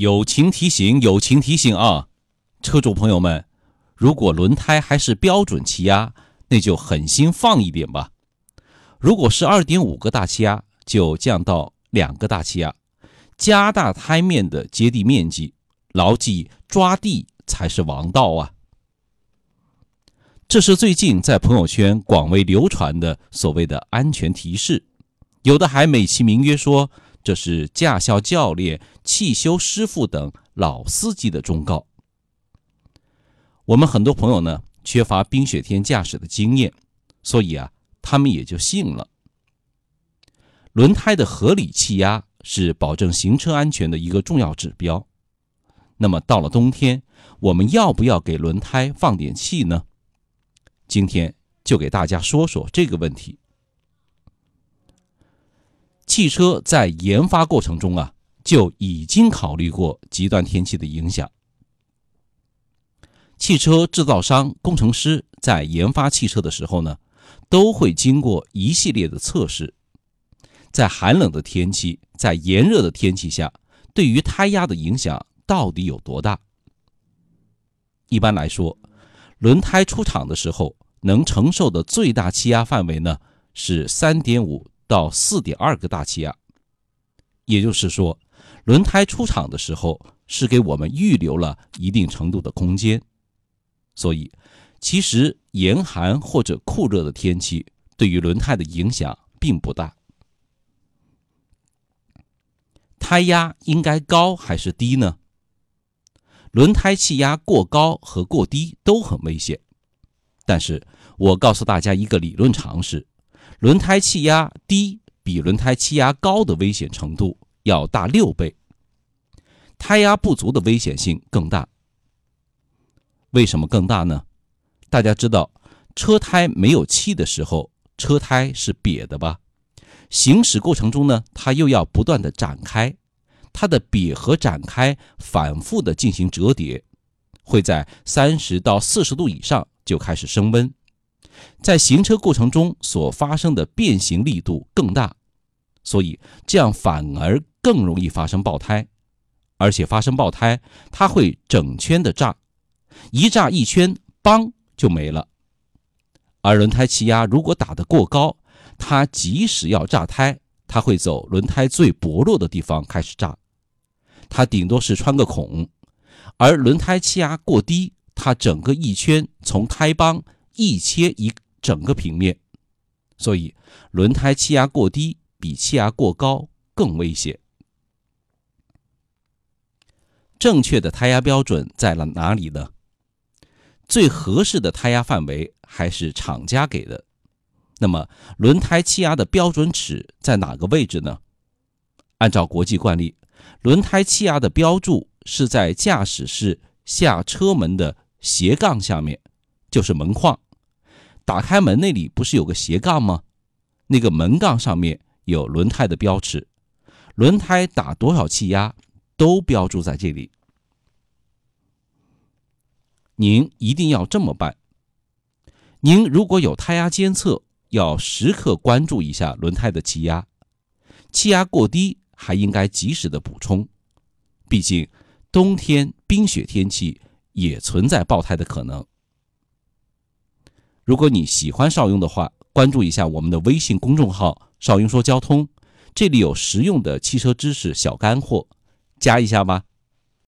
友情提醒，友情提醒啊！车主朋友们，如果轮胎还是标准气压，那就狠心放一点吧。如果是二点五个大气压，就降到两个大气压，加大胎面的接地面积，牢记抓地才是王道啊！这是最近在朋友圈广为流传的所谓的安全提示，有的还美其名曰说。这是驾校教练、汽修师傅等老司机的忠告。我们很多朋友呢，缺乏冰雪天驾驶的经验，所以啊，他们也就信了。轮胎的合理气压是保证行车安全的一个重要指标。那么到了冬天，我们要不要给轮胎放点气呢？今天就给大家说说这个问题。汽车在研发过程中啊，就已经考虑过极端天气的影响。汽车制造商、工程师在研发汽车的时候呢，都会经过一系列的测试，在寒冷的天气、在炎热的天气下，对于胎压的影响到底有多大？一般来说，轮胎出厂的时候能承受的最大气压范围呢，是三点五。到四点二个大气压，也就是说，轮胎出厂的时候是给我们预留了一定程度的空间，所以其实严寒或者酷热的天气对于轮胎的影响并不大。胎压应该高还是低呢？轮胎气压过高和过低都很危险，但是我告诉大家一个理论常识。轮胎气压低比轮胎气压高的危险程度要大六倍，胎压不足的危险性更大。为什么更大呢？大家知道，车胎没有气的时候，车胎是瘪的吧？行驶过程中呢，它又要不断的展开，它的瘪和展开反复的进行折叠，会在三十到四十度以上就开始升温。在行车过程中所发生的变形力度更大，所以这样反而更容易发生爆胎，而且发生爆胎它会整圈的炸，一炸一圈，邦就没了。而轮胎气压如果打得过高，它即使要炸胎，它会走轮胎最薄弱的地方开始炸，它顶多是穿个孔；而轮胎气压过低，它整个一圈从胎帮。一切一整个平面，所以轮胎气压过低比气压过高更危险。正确的胎压标准在了哪里呢？最合适的胎压范围还是厂家给的。那么，轮胎气压的标准尺在哪个位置呢？按照国际惯例，轮胎气压的标注是在驾驶室下车门的斜杠下面。就是门框，打开门那里不是有个斜杠吗？那个门杠上面有轮胎的标尺，轮胎打多少气压都标注在这里。您一定要这么办。您如果有胎压监测，要时刻关注一下轮胎的气压，气压过低还应该及时的补充。毕竟冬天冰雪天气也存在爆胎的可能。如果你喜欢邵雍的话，关注一下我们的微信公众号“邵雍说交通”，这里有实用的汽车知识小干货，加一下吧。